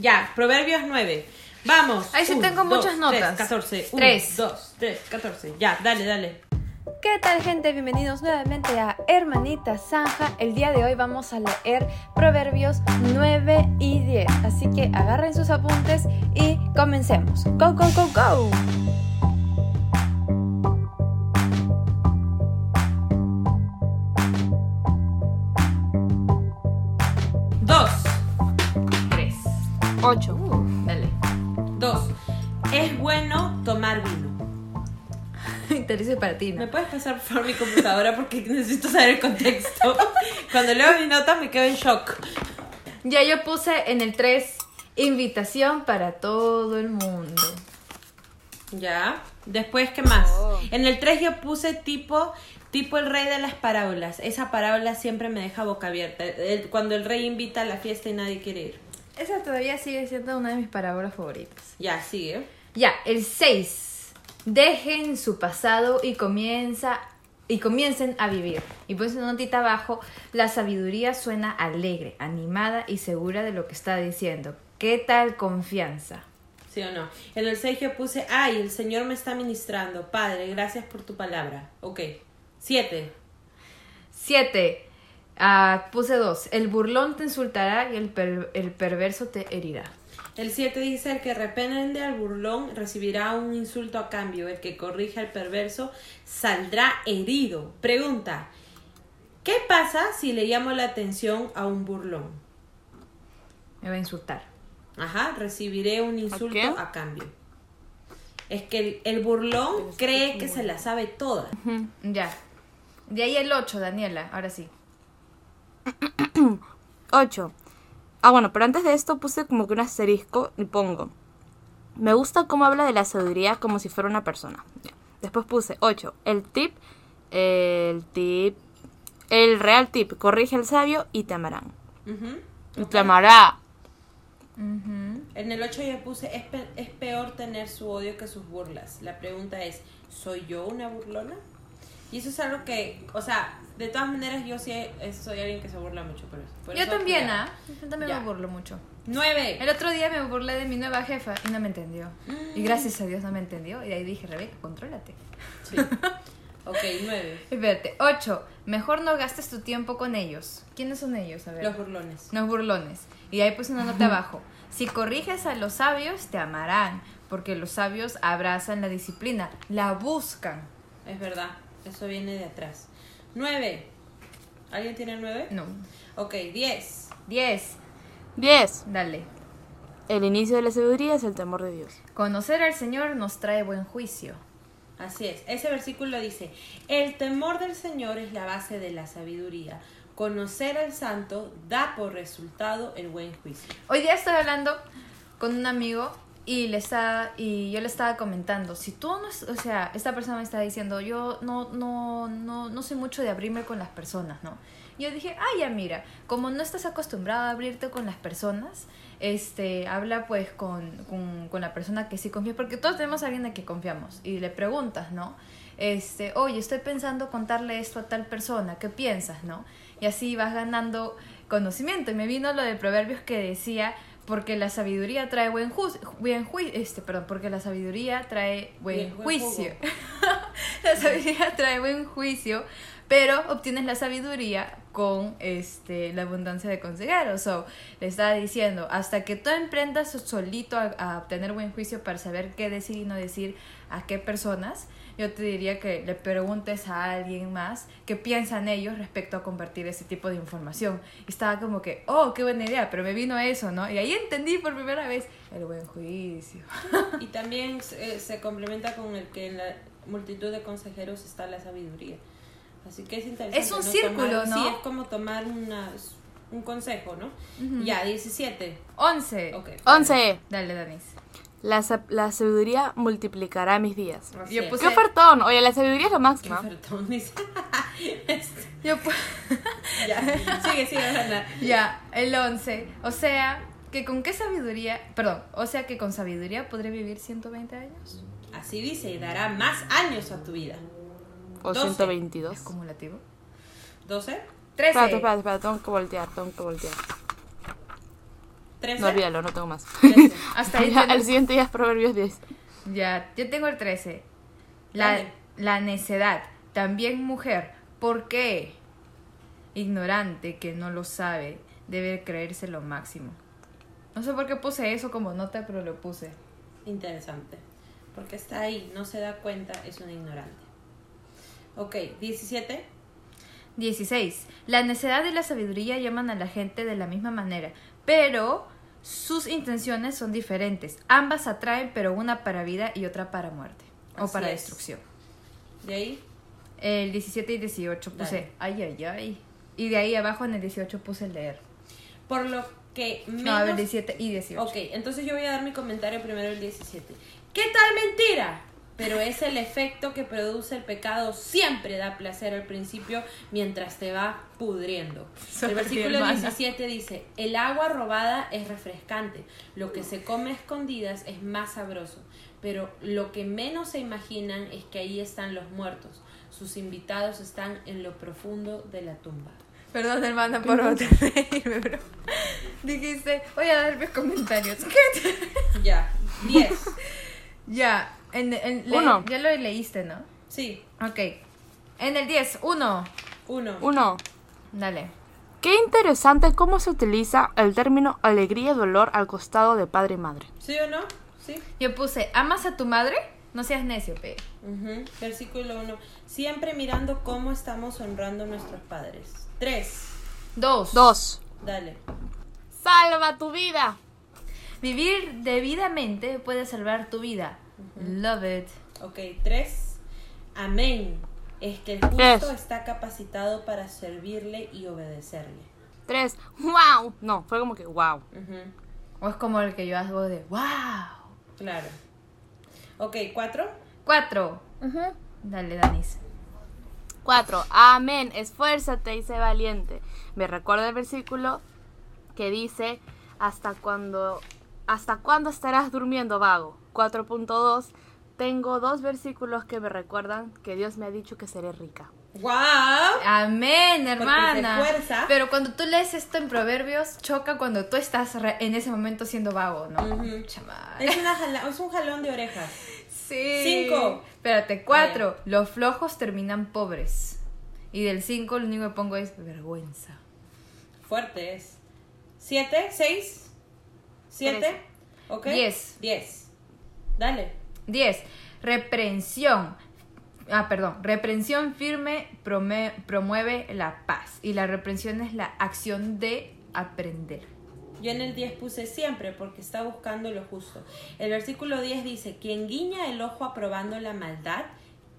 Ya, Proverbios 9. Vamos. Ahí sí Un, tengo dos, muchas notas. Tres, 14. Tres. 2, 3, 14. Ya, dale, dale. ¿Qué tal gente? Bienvenidos nuevamente a Hermanita Zanja. El día de hoy vamos a leer Proverbios 9 y 10. Así que agarren sus apuntes y comencemos. ¡Go, go, go, go! 8. Uh, dale. Dos. Es bueno tomar vino. Interés para ti, ¿Me ¿no? puedes pasar por mi computadora porque necesito saber el contexto? Cuando leo mi nota me quedo en shock. Ya yo puse en el 3 invitación para todo el mundo. Ya. Después, ¿qué más? Oh. En el 3 yo puse tipo, tipo el rey de las parábolas. Esa parábola siempre me deja boca abierta. Cuando el rey invita a la fiesta y nadie quiere ir. Esa todavía sigue siendo una de mis parábolas favoritas. Ya, sigue. Ya, el 6. Dejen su pasado y comienza y comiencen a vivir. Y pues una notita abajo, la sabiduría suena alegre, animada y segura de lo que está diciendo. ¿Qué tal confianza? ¿Sí o no? En el 6 yo puse, ay, el Señor me está ministrando. Padre, gracias por tu palabra. Ok. 7. 7. Puse 2. El burlón te insultará y el, per- el perverso te herirá. El 7 dice, el que reprende al burlón recibirá un insulto a cambio. El que corrige al perverso saldrá herido. Pregunta, ¿qué pasa si le llamo la atención a un burlón? Me va a insultar. Ajá, recibiré un insulto a cambio. Es que el, el burlón cree que se la sabe toda. Ya. De ahí el 8, Daniela. Ahora sí. 8. Ah, bueno, pero antes de esto puse como que un asterisco y pongo. Me gusta cómo habla de la sabiduría como si fuera una persona. Ya. Después puse 8. El tip. El tip. El real tip. Corrige al sabio y te amarán. Ujú. Y te amará. En el 8 yo puse, es, pe- es peor tener su odio que sus burlas. La pregunta es, ¿soy yo una burlona? Y eso es algo que, o sea, de todas maneras yo sí eh, soy alguien que se burla mucho por eso. Por Yo eso, también. ¿ah? Yo también Ya. me burlo mucho. 9. El otro día me burlé de mi nueva jefa y no me entendió. Y gracias a Dios no me entendió. Y ahí dije, Rebeca, contrólate. Sí. Ok, 9. Espérate. 8. Mejor no gastes tu tiempo con ellos. ¿Quiénes son ellos? A ver. Los burlones. Los burlones. Y ahí puse una nota abajo. Si corriges a los sabios, te amarán. Porque los sabios abrazan la disciplina. La buscan. Es verdad, eso viene de atrás. 9. ¿Alguien tiene 9? No. Ok, 10. 10. 10. Dale. El inicio de la sabiduría es el temor de Dios. Conocer al Señor nos trae buen juicio. Así es, ese versículo dice, el temor del Señor es la base de la sabiduría. Conocer al santo da por resultado el buen juicio. Hoy día estoy hablando con un amigo y le está y yo le estaba comentando, si tú no, o sea, esta persona me está diciendo, yo no no no no soy mucho de abrirme con las personas, ¿no? Yo dije, "Ah, ya mira, como no estás acostumbrado a abrirte con las personas, este, habla pues con, con, la persona que sí confías, porque todos tenemos a alguien a que confiamos y le preguntas, ¿no? Este, oye, estoy pensando contarle esto a tal persona, ¿qué piensas, no? Y así vas ganando conocimiento. Y me vino lo de Proverbios que decía, porque la sabiduría trae buen juicio, este, perdón, porque la sabiduría trae buen juicio. la sabiduría trae buen juicio, pero obtienes la sabiduría con este la abundancia de consejeros. So, le estaba diciendo, hasta que tú emprendas solito a, a obtener buen juicio para saber qué decir y no decir a qué personas, yo te diría que le preguntes a alguien más qué piensan ellos respecto a compartir ese tipo de información. Y estaba como que, oh, qué buena idea, pero me vino eso, ¿no? Y ahí entendí por primera vez el buen juicio. Y también eh, se complementa con el que en la multitud de consejeros está la sabiduría. Así que es interesante. Es un ¿no? círculo, Tomar- ¿no? Sí, es como tomar una, un consejo, ¿no? Ya, 17. 11. Ok. 11. Dale, Danis. La, la sabiduría multiplicará mis días. Así Yo es. puse- ¡Qué ofertón! Oye, la sabiduría es lo Qué máximo. ofertón, dice. Este, Yo pu- ya, sigue, sigue, Ana. Ya, el 11. O sea, que con qué sabiduría, perdón, o sea que con sabiduría podré vivir 120 años. Así dice, y dará más años a tu vida. O 12. 122. Acumulativo. 12. 13. Espérate, espérate, espérate, tengo que voltear, tengo que voltear. 13. No, olvídalo, no tengo más. 13. Hasta ahí el siguiente ya es Proverbios 10. Ya, yo tengo el 13. La, Dale. la necedad, también mujer. ¿Por qué? Ignorante que no lo sabe, debe creerse lo máximo. No sé por qué puse eso como nota, pero lo puse. Interesante. Porque está ahí, no se da cuenta, es un ignorante. Ok, 17. 16. La necedad y la sabiduría llaman a la gente de la misma manera, pero sus intenciones son diferentes. Ambas atraen, pero una para vida y otra para muerte o para es. destrucción. De ahí, El 17 y 18 puse, Dale. ay, ay, ay. Y de ahí abajo en el 18 puse el leer. por lo que menos... No, ver, 17 y 18. Ok, entonces yo voy a dar mi comentario primero el 17. ¿Qué tal mentira? Pero es el efecto que produce el pecado. Siempre da placer al principio mientras te va pudriendo. El versículo hermana. 17 dice, el agua robada es refrescante, lo que se come a escondidas es más sabroso, pero lo que menos se imaginan es que ahí están los muertos. Sus invitados están en lo profundo de la tumba. Perdón, hermana, por reírme, bro. Dijiste, voy a dar mis comentarios. ¿Qué? Ya, 10. ya, en, en- le- Uno. ya lo leíste, ¿no? Sí, Ok. En el 10, 1. 1. Uno. Dale. Qué interesante cómo se utiliza el término alegría y dolor al costado de padre y madre. ¿Sí o no? Sí. Yo puse, ¿amas a tu madre? No seas necio, pe. Versículo 1. Siempre mirando cómo estamos honrando a nuestros padres. 3. 2. Dos. Dale. Salva tu vida. Vivir debidamente puede salvar tu vida. Love it. Ok, 3. Amén. Es que el justo Tres. está capacitado para servirle y obedecerle. Tres. Wow. No, fue como que wow. O es como el que yo hago de, wow. Claro. Ok, 4. 4. Dale, Danis. Cuatro. Amén. Esfuérzate y sé valiente. Me recuerda el versículo que dice hasta cuando hasta cuándo estarás durmiendo vago. 4.2. Tengo dos versículos que me recuerdan que Dios me ha dicho que seré rica. ¡Wow! Amén, hermana. Pero cuando tú lees esto en Proverbios, choca cuando tú estás re- en ese momento siendo vago, ¿no? Ujú. Chamar. Es, una jala- es un jalón de orejas. Sí. Cinco. Espérate, cuatro. Los flojos terminan pobres. Y del cinco lo único que pongo es vergüenza. Fuerte es. 7, 6, 7. Trece. Ok. Diez. 10. Dale. 10. Reprensión. Ah, perdón. Reprensión firme prome- promueve la paz. Y la reprensión es la acción de aprender. Yo en el 10 puse siempre porque está buscando lo justo. El versículo 10 dice, quien guiña el ojo aprobando la maldad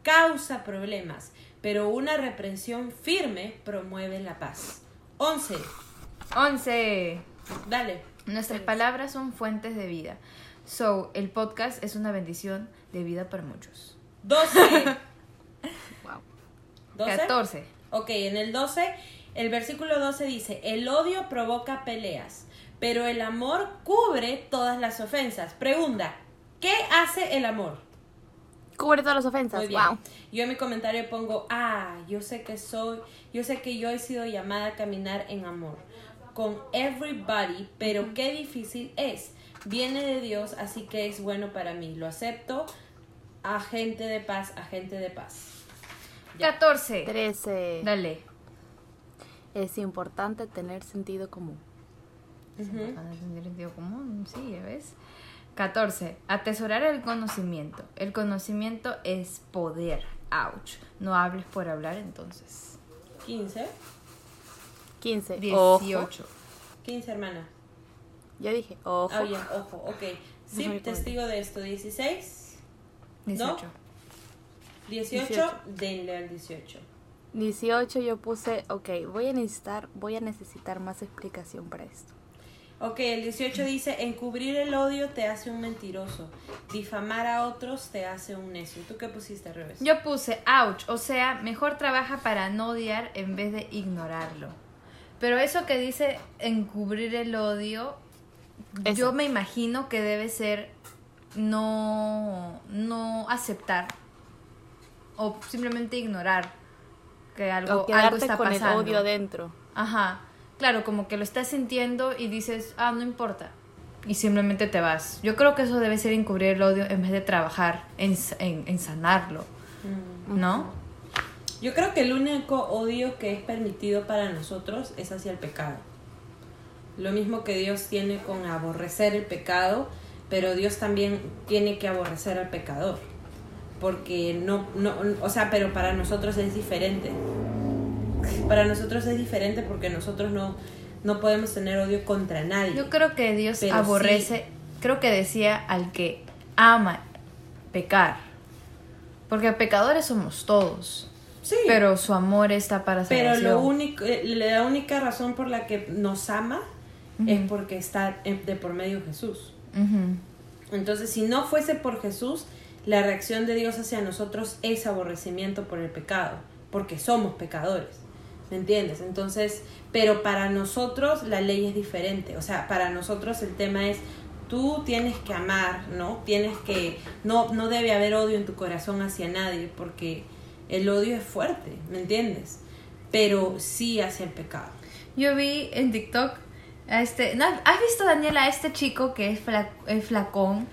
causa problemas, pero una reprensión firme promueve la paz. 11. 11. Dale. Nuestras palabras son fuentes de vida. So, el podcast es una bendición de vida para muchos. 12. Wow. 12. 14. Ok, en el 12, el versículo 12 dice, el odio provoca peleas, pero el amor cubre todas las ofensas. Pregunta, ¿qué hace el amor? Cubre todas las ofensas. Muy bien. Wow. Yo en mi comentario pongo, ah, yo sé que soy, yo sé que yo he sido llamada a caminar en amor con everybody, pero qué difícil es. Viene de Dios, así que es bueno para mí. Lo acepto. Agente de paz, agente de paz. Ya. 14. 13. Dale. Es importante tener sentido común. Ujú. Para tener sentido común, sí, ya ves. 14. Atesorar el conocimiento. El conocimiento es poder. Ouch. No hables por hablar entonces. 15. 15. 18. 15, hermana. Ya dije, ojo. Ah, bien, ojo, ok. Sí, testigo de esto. 16, 18. 18, 18. denle al 18. 18 yo puse, ok, voy a necesitar, voy a necesitar más explicación para esto. Ok, el 18 dice, encubrir el odio te hace un mentiroso, difamar a otros te hace un necio. ¿Tú qué pusiste, Revés? Yo puse ouch, o sea, mejor trabaja para no odiar en vez de ignorarlo. Pero eso que dice encubrir el odio, Eso. yo me imagino que debe ser no, no aceptar o simplemente ignorar que algo, o algo está con pasando. el odio dentro. Ajá. claro, como que lo estás sintiendo y dices, ah, no importa. Y simplemente te vas. Yo creo que eso debe ser encubrir el odio en vez de trabajar en, en, en sanarlo. ¿No? Yo creo que el único odio que es permitido para nosotros es hacia el pecado. Lo mismo que Dios tiene con aborrecer el pecado, pero Dios también tiene que aborrecer al pecador. Porque no, no, o sea, pero para nosotros es diferente. Para nosotros es diferente porque nosotros no, no podemos tener odio contra nadie. Yo creo que Dios Pero aborrece, creo que decía al que ama pecar. Porque pecadores somos todos. Sí, Pero su amor está para pero salvación. lo único, eh, la única razón por la que nos ama es porque está de por medio Jesús. Entonces, si no fuese por Jesús, la reacción de Dios hacia nosotros es aborrecimiento por el pecado, porque somos pecadores. ¿Me entiendes? Entonces, pero para nosotros la ley es diferente. O sea, para nosotros el tema es tú tienes que amar, ¿no? Tienes que no no debe haber odio en tu corazón hacia nadie porque el odio es fuerte, ¿me entiendes? Pero sí hacia el pecado. Yo vi en TikTok este. ¿no? ¿Has visto, Daniela, a este chico que es, fla- es flacón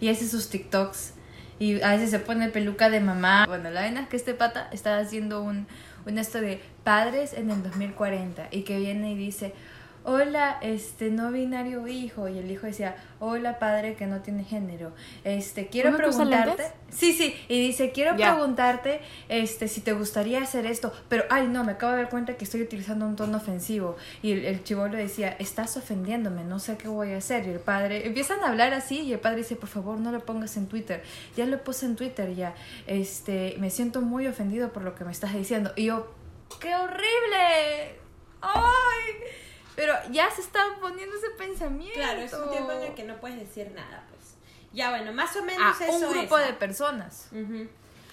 y hace sus TikToks? Y a veces se pone peluca de mamá. Bueno, la vaina es que este pata está haciendo un, un esto de padres en el 2040 y que viene y dice. Hola, este no binario hijo. Y el hijo decía, hola padre que no tiene género. Este, quiero ¿Uno que usa preguntarte. Sí, sí. Y dice, quiero preguntarte este, si te gustaría hacer esto. Pero, ay, no, me acabo de dar cuenta que estoy utilizando un tono ofensivo. Y el, el chivolo decía, estás ofendiéndome, no sé qué voy a hacer. Y el padre, empiezan a hablar así y el padre dice, por favor, no lo pongas en Twitter. Ya lo puse en Twitter ya. Este, me siento muy ofendido por lo que me estás diciendo. Y yo, ¡qué horrible! ¡Ay! Pero ya se está poniendo ese pensamiento. Claro, es un tiempo en el que no puedes decir nada, pues. Ya bueno, más o menos a eso un grupo es, de ¿ah? personas. Ujú.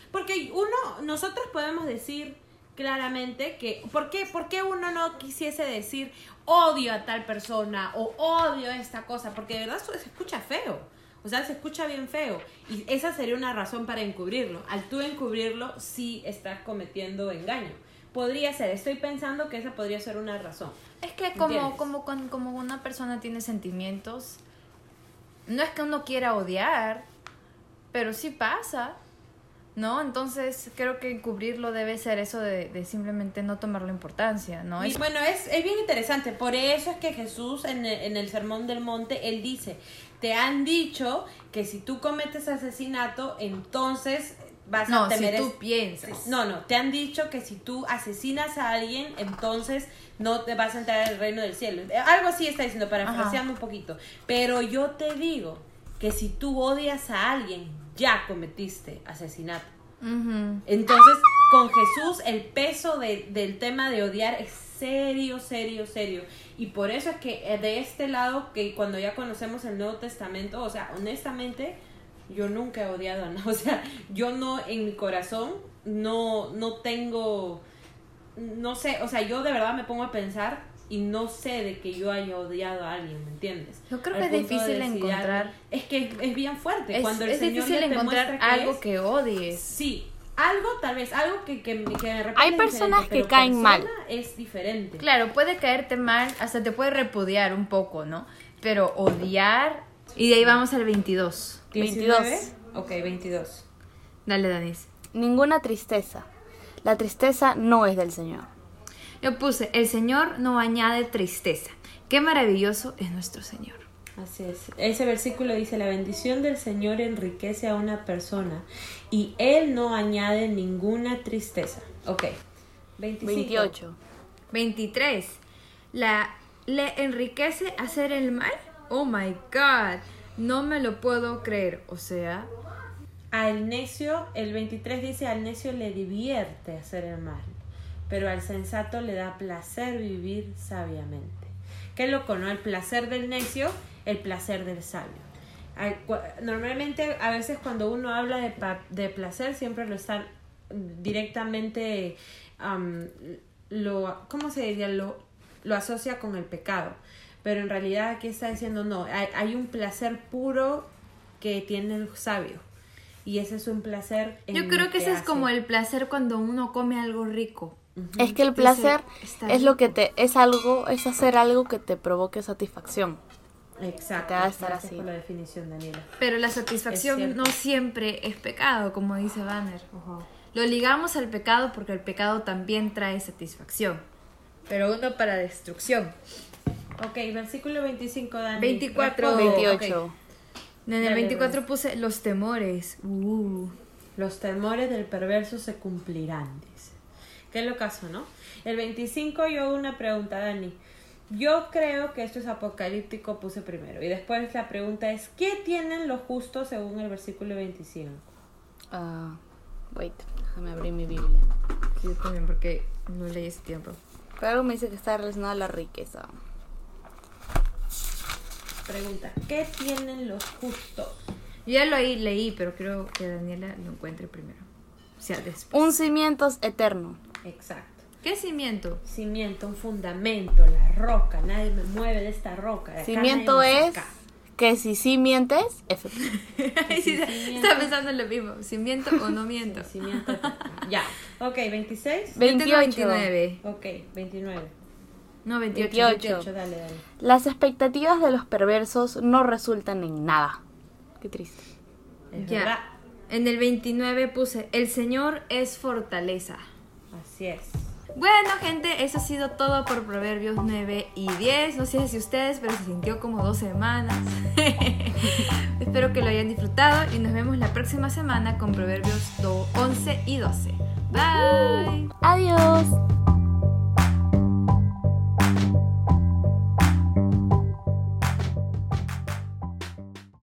Porque uno, nosotros podemos decir claramente que, ¿por qué, ¿por qué uno no quisiese decir odio a tal persona o odio a esta cosa? Porque de verdad se escucha feo. O sea, se escucha bien feo. Y esa sería una razón para encubrirlo. Al tú encubrirlo, sí estás cometiendo engaño. Podría ser, estoy pensando que esa podría ser una razón. Es que como, como, como una persona tiene sentimientos, no es que uno quiera odiar, pero sí pasa, ¿no? Entonces creo que encubrirlo debe ser eso de, de simplemente no tomarle importancia, ¿no? Y Es- bueno, es, es bien interesante. Por eso es que Jesús en el, en el Sermón del Monte, él dice, te han dicho que si tú cometes asesinato, entonces vas no, a te si tú piensas. No, no, te han dicho que si tú asesinas a alguien, entonces no te vas a entrar al reino del cielo. Eh, Algo así está diciendo, parafraseando un poquito. Pero yo te digo que si tú odias a alguien, ya cometiste asesinato. Entonces, con Jesús el peso de- del tema de odiar es serio, serio, serio. Y por eso es que eh, de este lado, que cuando ya conocemos el Nuevo Testamento, o sea, honestamente, yo nunca he odiado a nadie. O sea, yo no, en mi corazón, no, no tengo, no sé, o sea, yo de verdad me pongo a pensar y no sé de que yo haya odiado a alguien, ¿me entiendes? Yo creo Al que es de difícil encontrar- Es que es bien fuerte. Es, cuando el es Señor difícil encontrar muestra que algo es- que odies. Sí, algo tal vez, algo que, que, que de repente Hay personas que pero caen mal. Es diferente. Claro, puede caerte mal, hasta te puede repudiar un poco, ¿no? Pero odiar... Y de ahí vamos al 22. 22. 19? Ok, 22. Dale, Danis. Ninguna tristeza. La tristeza no es del Señor. Yo puse, el Señor no añade tristeza. Qué maravilloso es nuestro Señor. Así es. Ese versículo dice, la bendición del Señor enriquece a una persona y Él no añade ninguna tristeza. Ok. 25. 28. 23. La, ¿Le enriquece hacer el mal? Oh my God. No me lo puedo creer. O sea, Al necio, el 23 dice, al necio le divierte hacer el mal, pero al sensato le da placer vivir sabiamente. Qué loco, ¿no? El placer del necio, el placer del sabio. Normalmente, a veces cuando uno habla de, de placer, siempre lo está directamente, am, lo, ¿cómo se diría? Lo, lo asocia con el pecado. Pero en realidad aquí está diciendo, no, hay, hay un placer puro que tiene el sabio. Y ese es un placer. en yo creo que ese es como el placer cuando uno come algo rico. Es que el placer es lo que te es algo es hacer algo que te provoque satisfacción. Exacto. Te va a estar así. por la definición, Daniela. Pero la satisfacción no siempre es pecado, como dice Banner. Lo ligamos al pecado porque el pecado también trae satisfacción. Pero uno para destrucción. Ok, versículo 25, Dani. 24. Responde. 28. Ok. En el Dale, 24 puse los temores. Uh. Los temores del perverso se cumplirán, dice. ¿Qué es lo caso, no? El 25 yo hago una pregunta, Dani. Yo creo que esto es apocalíptico, puse primero. Y después la pregunta es, ¿qué tienen los justos según el versículo 25? Ah, wait, déjame abrir mi Biblia. Sí, yo también, porque no leí ese tiempo. Pero algo me dice que está relacionado a la riqueza. Pregunta, ¿qué tienen los justos? Yo ya lo ahí leí, pero creo que Daniela lo encuentre primero. O sea, después. Un cimiento eterno. Exacto. ¿Qué cimiento? Cimiento, un fundamento, la roca. Nadie me mueve de esta roca. de Cimiento es que si sí mientes, F. Ay, sí, estaba pensando en lo mismo. ¿Si miento o no miento? Sí, cimiento. ya. Ok, 26. Yo tengo 28. 29. Ok, 29. No, 28. 28. 28, dale, dale. Las expectativas de los perversos no resultan en nada. Qué triste. Es Ya. verdad. En el 29 puse, el Señor es fortaleza. Así es. Bueno, gente, eso ha sido todo por Proverbios 9 y 10. No sé si ustedes, pero se sintió como dos semanas. Espero que lo hayan disfrutado y nos vemos la próxima semana con Proverbios do- 11 y 12. Bye. Adiós.